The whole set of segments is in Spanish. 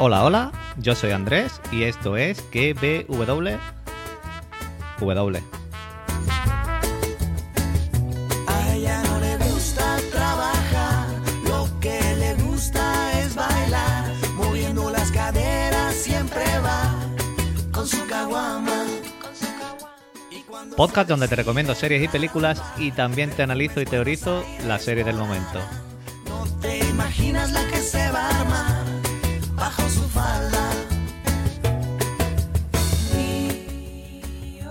Hola, hola, yo soy Andrés y esto es KBW. W. A ella no le gusta trabajar, lo que le gusta es bailar, moviendo las caderas siempre va con su caguama. Podcast donde te recomiendo series y películas y también te analizo y teorizo la serie del momento. no te imaginas la que se va a armar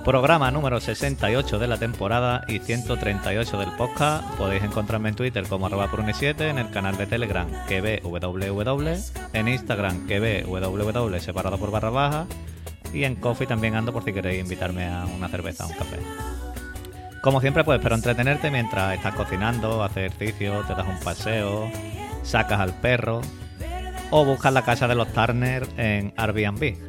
Programa número 68 de la temporada y 138 del podcast. Podéis encontrarme en Twitter como arroba prune7, en el canal de Telegram www, en Instagram www separado por barra baja y en Coffee también ando por si queréis invitarme a una cerveza o un café. Como siempre, pues espero entretenerte mientras estás cocinando, haces ejercicio, te das un paseo, sacas al perro o buscas la casa de los Turner en Airbnb.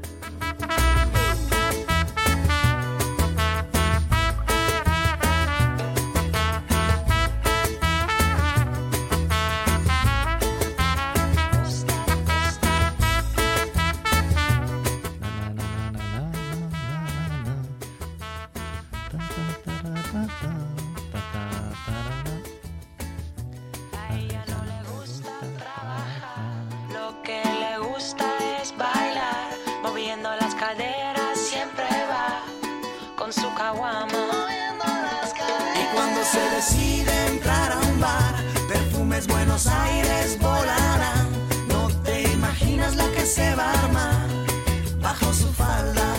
Se va a armar bajo su falda.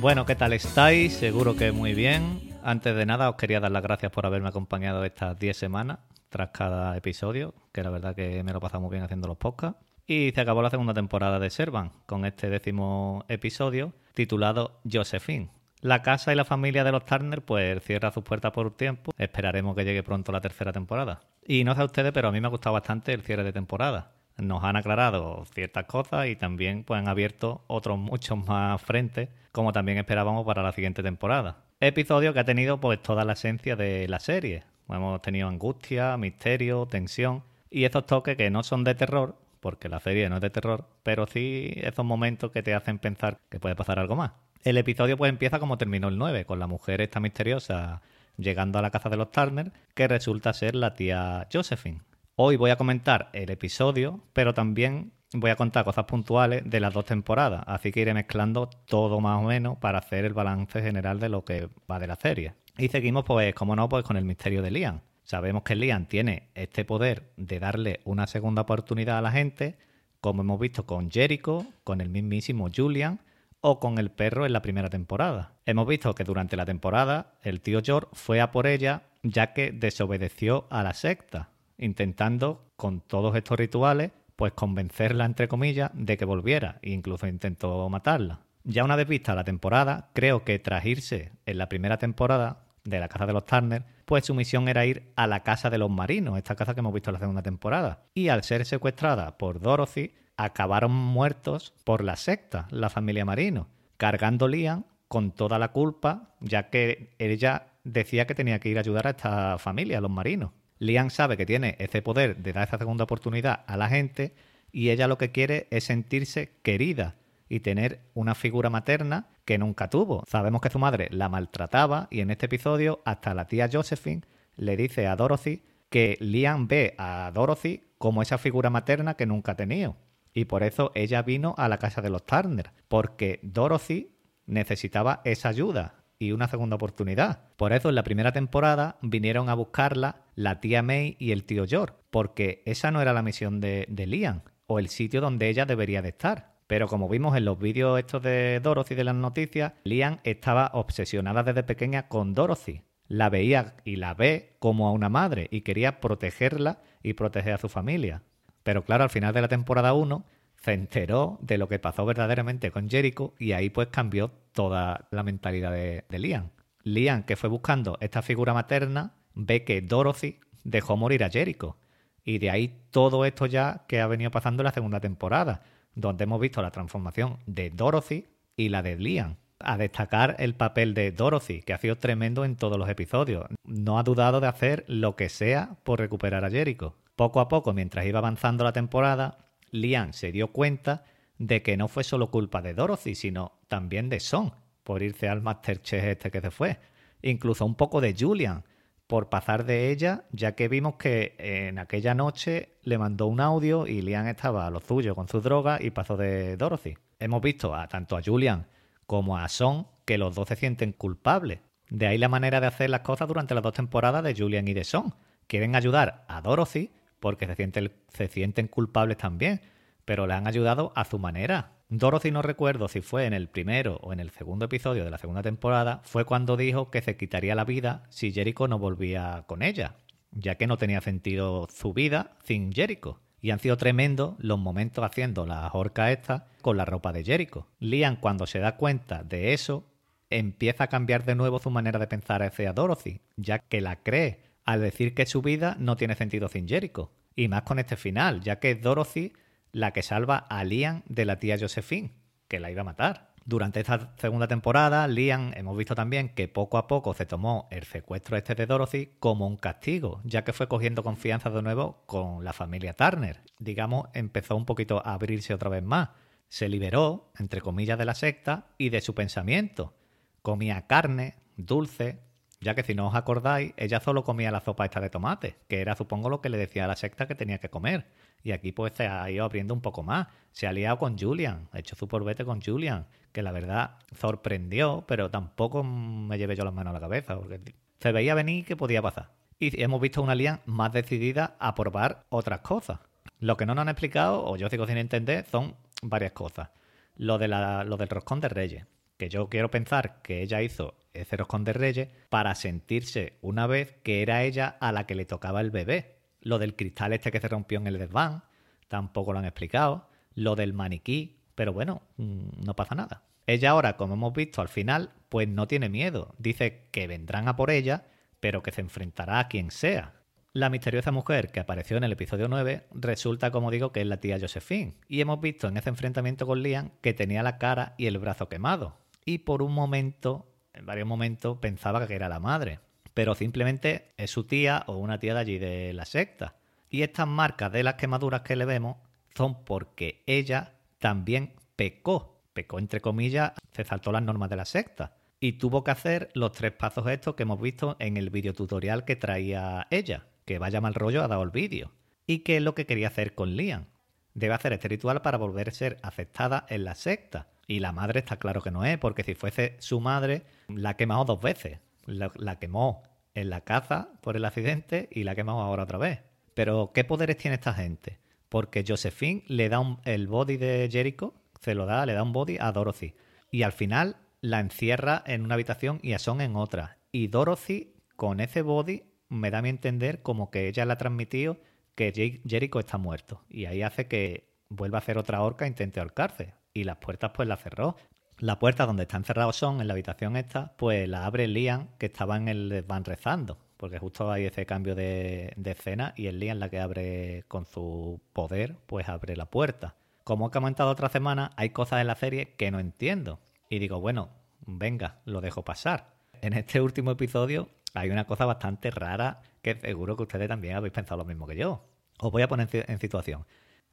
Bueno, ¿qué tal estáis? Seguro que muy bien. Antes de nada, os quería dar las gracias por haberme acompañado estas 10 semanas tras cada episodio, que la verdad que me lo he muy bien haciendo los podcasts. Y se acabó la segunda temporada de Servan, con este décimo episodio titulado Josephine. La casa y la familia de los Turner pues cierra sus puertas por un tiempo. Esperaremos que llegue pronto la tercera temporada. Y no sé a ustedes, pero a mí me ha gustado bastante el cierre de temporada. Nos han aclarado ciertas cosas y también pues, han abierto otros muchos más frentes, como también esperábamos para la siguiente temporada. Episodio que ha tenido pues toda la esencia de la serie. Hemos tenido angustia, misterio, tensión y estos toques que no son de terror, porque la serie no es de terror, pero sí esos momentos que te hacen pensar que puede pasar algo más. El episodio pues empieza como terminó el 9, con la mujer esta misteriosa llegando a la casa de los Turner, que resulta ser la tía Josephine. Hoy voy a comentar el episodio, pero también voy a contar cosas puntuales de las dos temporadas, así que iré mezclando todo más o menos para hacer el balance general de lo que va de la serie. Y seguimos, pues, como no, pues con el misterio de Liam. Sabemos que Liam tiene este poder de darle una segunda oportunidad a la gente, como hemos visto con Jericho, con el mismísimo Julian o con el perro en la primera temporada. Hemos visto que durante la temporada el tío George fue a por ella ya que desobedeció a la secta, intentando con todos estos rituales pues convencerla entre comillas de que volviera e incluso intentó matarla. Ya una vez vista la temporada, creo que tras irse en la primera temporada de la casa de los Turner, pues su misión era ir a la casa de los marinos, esta casa que hemos visto en la segunda temporada. Y al ser secuestrada por Dorothy, acabaron muertos por la secta, la familia Marino, cargando Liam con toda la culpa, ya que ella decía que tenía que ir a ayudar a esta familia, a los marinos. Liam sabe que tiene ese poder de dar esa segunda oportunidad a la gente y ella lo que quiere es sentirse querida y tener una figura materna que nunca tuvo. Sabemos que su madre la maltrataba y en este episodio hasta la tía Josephine le dice a Dorothy que Liam ve a Dorothy como esa figura materna que nunca ha tenido. Y por eso ella vino a la casa de los Turner, porque Dorothy necesitaba esa ayuda y una segunda oportunidad. Por eso en la primera temporada vinieron a buscarla la tía May y el tío George, porque esa no era la misión de, de Liam, o el sitio donde ella debería de estar. Pero como vimos en los vídeos estos de Dorothy de las noticias, Liam estaba obsesionada desde pequeña con Dorothy. La veía y la ve como a una madre y quería protegerla y proteger a su familia. Pero claro, al final de la temporada 1 se enteró de lo que pasó verdaderamente con Jericho y ahí pues cambió toda la mentalidad de, de Liam. Liam, que fue buscando esta figura materna, ve que Dorothy dejó morir a Jericho. Y de ahí todo esto ya que ha venido pasando en la segunda temporada, donde hemos visto la transformación de Dorothy y la de Liam. A destacar el papel de Dorothy, que ha sido tremendo en todos los episodios. No ha dudado de hacer lo que sea por recuperar a Jericho. Poco a poco, mientras iba avanzando la temporada, Liam se dio cuenta de que no fue solo culpa de Dorothy, sino también de Son, por irse al Masterchef este que se fue. Incluso un poco de Julian, por pasar de ella, ya que vimos que en aquella noche le mandó un audio y Liam estaba a lo suyo con su droga y pasó de Dorothy. Hemos visto a tanto a Julian como a Son que los dos se sienten culpables. De ahí la manera de hacer las cosas durante las dos temporadas de Julian y de Son. Quieren ayudar a Dorothy porque se sienten, culpables también, pero le han ayudado a su manera. Dorothy no recuerdo si fue en el primero o en el segundo episodio de la segunda temporada, fue cuando dijo que se quitaría la vida si Jericho no volvía con ella, ya que no tenía sentido su vida sin Jericho. Y han sido tremendos los momentos haciendo la horca esta con la ropa de Jericho. Liam, cuando se da cuenta de eso, empieza a cambiar de nuevo su manera de pensar hacia Dorothy, ya que la cree al decir que su vida no tiene sentido sin Jericho. Y más con este final, ya que Dorothy la que salva a Liam de la tía Josephine, que la iba a matar. Durante esta segunda temporada, Liam hemos visto también que poco a poco se tomó el secuestro este de Dorothy como un castigo, ya que fue cogiendo confianza de nuevo con la familia Turner. Digamos, empezó un poquito a abrirse otra vez más. Se liberó, entre comillas, de la secta y de su pensamiento. Comía carne, dulce, ya que si no os acordáis, ella solo comía la sopa esta de tomate, que era supongo lo que le decía a la secta que tenía que comer. Y aquí pues se ha ido abriendo un poco más. Se ha liado con Julian, ha hecho su porbete con Julian, que la verdad sorprendió, pero tampoco me llevé yo las manos a la cabeza, porque se veía venir que podía pasar. Y hemos visto una Lian más decidida a probar otras cosas. Lo que no nos han explicado, o yo sigo sin entender, son varias cosas. Lo, de la, lo del roscón de reyes, que yo quiero pensar que ella hizo ese roscón de reyes para sentirse una vez que era ella a la que le tocaba el bebé lo del cristal este que se rompió en el desván, tampoco lo han explicado. Lo del maniquí, pero bueno, mm, no pasa nada. Ella ahora, como hemos visto al final, pues no tiene miedo. Dice que vendrán a por ella, pero que se enfrentará a quien sea. La misteriosa mujer que apareció en el episodio 9 resulta, como digo, que es la tía Josephine. Y hemos visto en ese enfrentamiento con Liam que tenía la cara y el brazo quemado. Y por un momento, en varios momentos, pensaba que era la madre pero simplemente es su tía o una tía de allí de la secta. Y estas marcas de las quemaduras que le vemos son porque ella también pecó, pecó entre comillas, se saltó las normas de la secta y tuvo que hacer los tres pasos estos que hemos visto en el videotutorial que traía ella, que vaya mal rollo ha dado el vídeo, y que es lo que quería hacer con Liam. Debe hacer este ritual para volver a ser aceptada en la secta. Y la madre está claro que no es, porque si fuese su madre, la ha quemado dos veces la, quemó en la caza por el accidente y la quemado ahora otra vez. Pero, ¿qué poderes tiene esta gente? Porque Josephine le da el body de Jericho, se lo da, le da un body a Dorothy. Y al final la encierra en una habitación y a Son en otra. Y Dorothy, con ese body, me da a mi entender como que ella le ha transmitido que Jericho está muerto. Y ahí hace que vuelva a hacer otra horca e intente ahorcarse. Y las puertas pues las cerró. La puerta donde está encerrado Son, en la habitación esta, pues la abre Liam, que estaba en el van rezando, porque justo hay ese cambio de, escena y es Liam la que abre con su poder, pues abre la puerta. Como he comentado otra semana, hay cosas en la serie que no entiendo. Y digo, bueno, venga, lo dejo pasar. En este último episodio hay una cosa bastante rara que seguro que ustedes también habéis pensado lo mismo que yo. Os voy a poner en situación.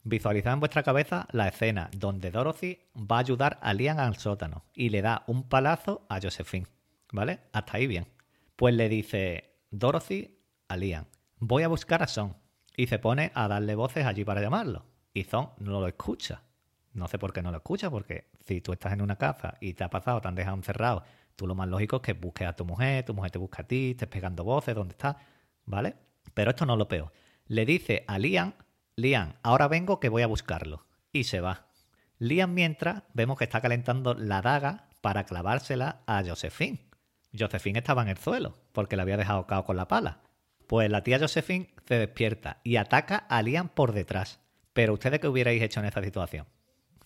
Visualizad en vuestra cabeza la escena donde Dorothy va a ayudar a Liam al sótano y le da un palazo a Josephine. ¿Vale? Hasta ahí bien. Pues le dice Dorothy a Liam, voy a buscar a Son. Y se pone a darle voces allí para llamarlo. Y Son no lo escucha. No sé por qué no lo escucha, porque si tú estás en una casa y te ha pasado, te han dejado encerrado, tú lo más lógico es que busques a tu mujer, tu mujer te busca a ti, estés pegando voces, ¿dónde estás? ¿Vale? Pero esto no lo peor. Le dice a Liam Liam, ahora vengo que voy a buscarlo. Y se va. Liam mientras vemos que está calentando la daga para clavársela a Josephine. Josephine estaba en el suelo porque la había dejado cao con la pala. Pues la tía Josephine se despierta y ataca a Liam por detrás. Pero ustedes qué hubierais hecho en esta situación?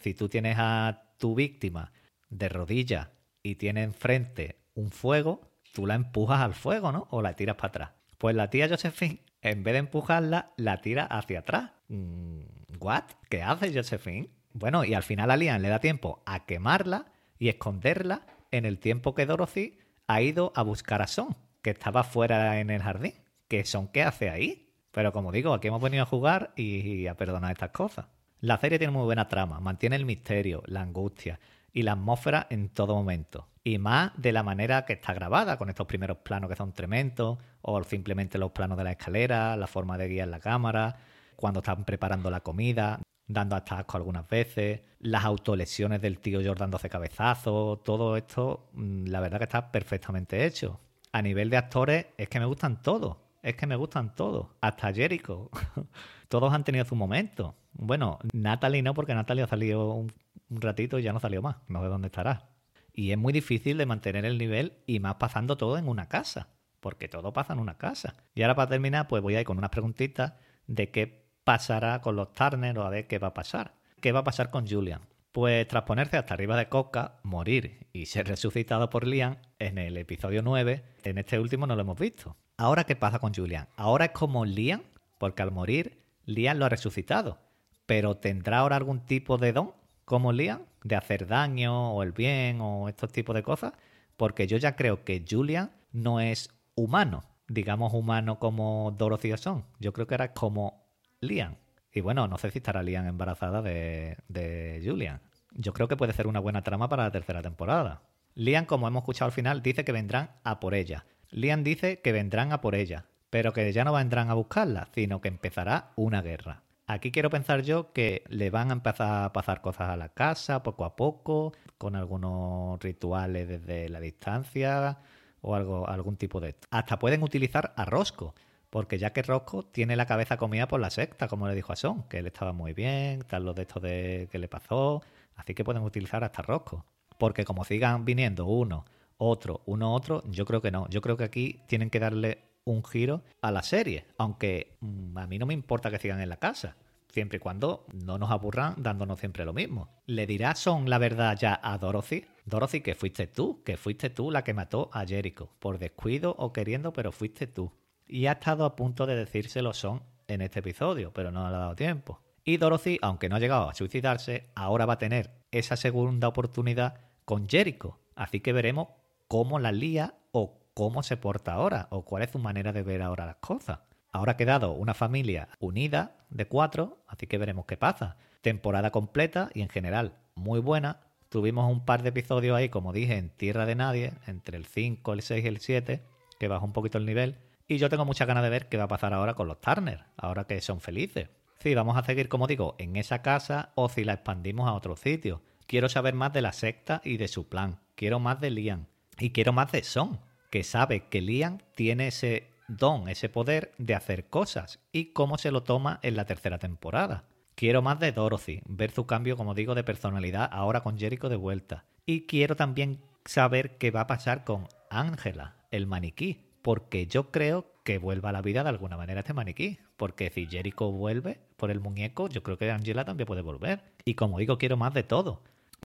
Si tú tienes a tu víctima de rodillas y tiene enfrente un fuego, tú la empujas al fuego, ¿no? O la tiras para atrás. Pues la tía Josephine en vez de empujarla, la tira hacia atrás. Mm, ¿What? ¿Qué hace Josephine? Bueno, y al final a Liam le da tiempo a quemarla y esconderla en el tiempo que Dorothy ha ido a buscar a Son, que estaba fuera en el jardín. ¿Qué Son qué hace ahí? Pero como digo, aquí hemos venido a jugar y a perdonar estas cosas. La serie tiene muy buena trama, mantiene el misterio, la angustia y la atmósfera en todo momento. Y más de la manera que está grabada, con estos primeros planos que son tremendos, o simplemente los planos de la escalera, la forma de guiar la cámara, cuando están preparando la comida, dando hasta asco algunas veces, las autolesiones del tío George dándose cabezazos, todo esto, mm, la verdad que está perfectamente hecho. A nivel de actores, es que me gustan todos, es que me gustan todos, hasta Jericho. todos han tenido su momento. Bueno, Natalie no, porque Natalie ha salido un, un ratito y ya no salió más, no sé dónde estará. Y es muy difícil de mantener el nivel y más pasando todo en una casa, porque todo pasa en una casa. Y ahora para terminar, pues voy a ir con unas preguntitas de qué pasará con los Turner o a ver qué va a pasar. ¿Qué va a pasar con Julian? Pues tras ponerse hasta arriba de Coca, morir y ser resucitado por Liam en el episodio 9, en este último no lo hemos visto. Ahora, ¿qué pasa con Julian? Ahora es como Liam, porque al morir, Liam lo ha resucitado. Pero ¿tendrá ahora algún tipo de don, como Liam, de hacer daño o el bien o estos tipos de cosas? Porque yo ya creo que Julian no es humano, digamos humano como Dorothy o son. Yo creo que era como Liam. Y bueno, no sé si estará Liam embarazada de, de Julian. Yo creo que puede ser una buena trama para la tercera temporada. Liam, como hemos escuchado al final, dice que vendrán a por ella. Liam dice que vendrán a por ella, pero que ya no vendrán a buscarla, sino que empezará una guerra. Aquí quiero pensar yo que le van a empezar a pasar cosas a la casa poco a poco, con algunos rituales desde la distancia o algo, algún tipo de. Hasta pueden utilizar a Rosco, porque ya que Rosco tiene la cabeza comida por la secta, como le dijo a Son, que él estaba muy bien, tal lo de esto de que le pasó, así que pueden utilizar hasta Rosco. Porque como sigan viniendo uno, otro, uno, otro, yo creo que no. Yo creo que aquí tienen que darle un giro a la serie, aunque mm, a mí no me importa que sigan en la casa. Siempre y cuando no nos aburran dándonos siempre lo mismo. ¿Le dirá Son la verdad ya a Dorothy? Dorothy, que fuiste tú, que fuiste tú la que mató a Jericho. Por descuido o queriendo, pero fuiste tú. Y ha estado a punto de decírselo Son en este episodio, pero no le ha dado tiempo. Y Dorothy, aunque no ha llegado a suicidarse, ahora va a tener esa segunda oportunidad con Jericho. Así que veremos cómo la lía o cómo se porta ahora, o cuál es su manera de ver ahora las cosas. Ahora ha quedado una familia unida de cuatro, así que veremos qué pasa. Temporada completa y en general muy buena. Tuvimos un par de episodios ahí, como dije, en Tierra de Nadie, entre el 5, el 6 y el 7, que bajó un poquito el nivel. Y yo tengo muchas ganas de ver qué va a pasar ahora con los Turner, ahora que son felices. Si vamos a seguir, como digo, en esa casa o si la expandimos a otro sitio. Quiero saber más de la secta y de su plan. Quiero más de Liam. Y quiero más de Son, que sabe que Liam tiene ese don, ese poder de hacer cosas y cómo se lo toma en la tercera temporada. Quiero más de Dorothy, ver su cambio, como digo, de personalidad ahora con Jericho de vuelta. Y quiero también saber qué va a pasar con Ángela, el maniquí, porque yo creo que vuelva a la vida de alguna manera este maniquí. Porque si Jericho vuelve por el muñeco, yo creo que Angela también puede volver. Y como digo, quiero más de todo.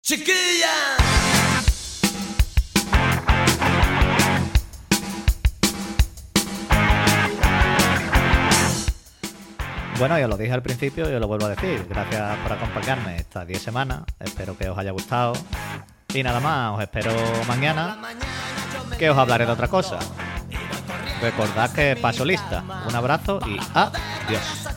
¡Chiquilla! Bueno, ya lo dije al principio y lo vuelvo a decir. Gracias por acompañarme estas 10 semanas. Espero que os haya gustado. Y nada más, os espero mañana que os hablaré de otra cosa. Recordad que paso lista. Un abrazo y adiós.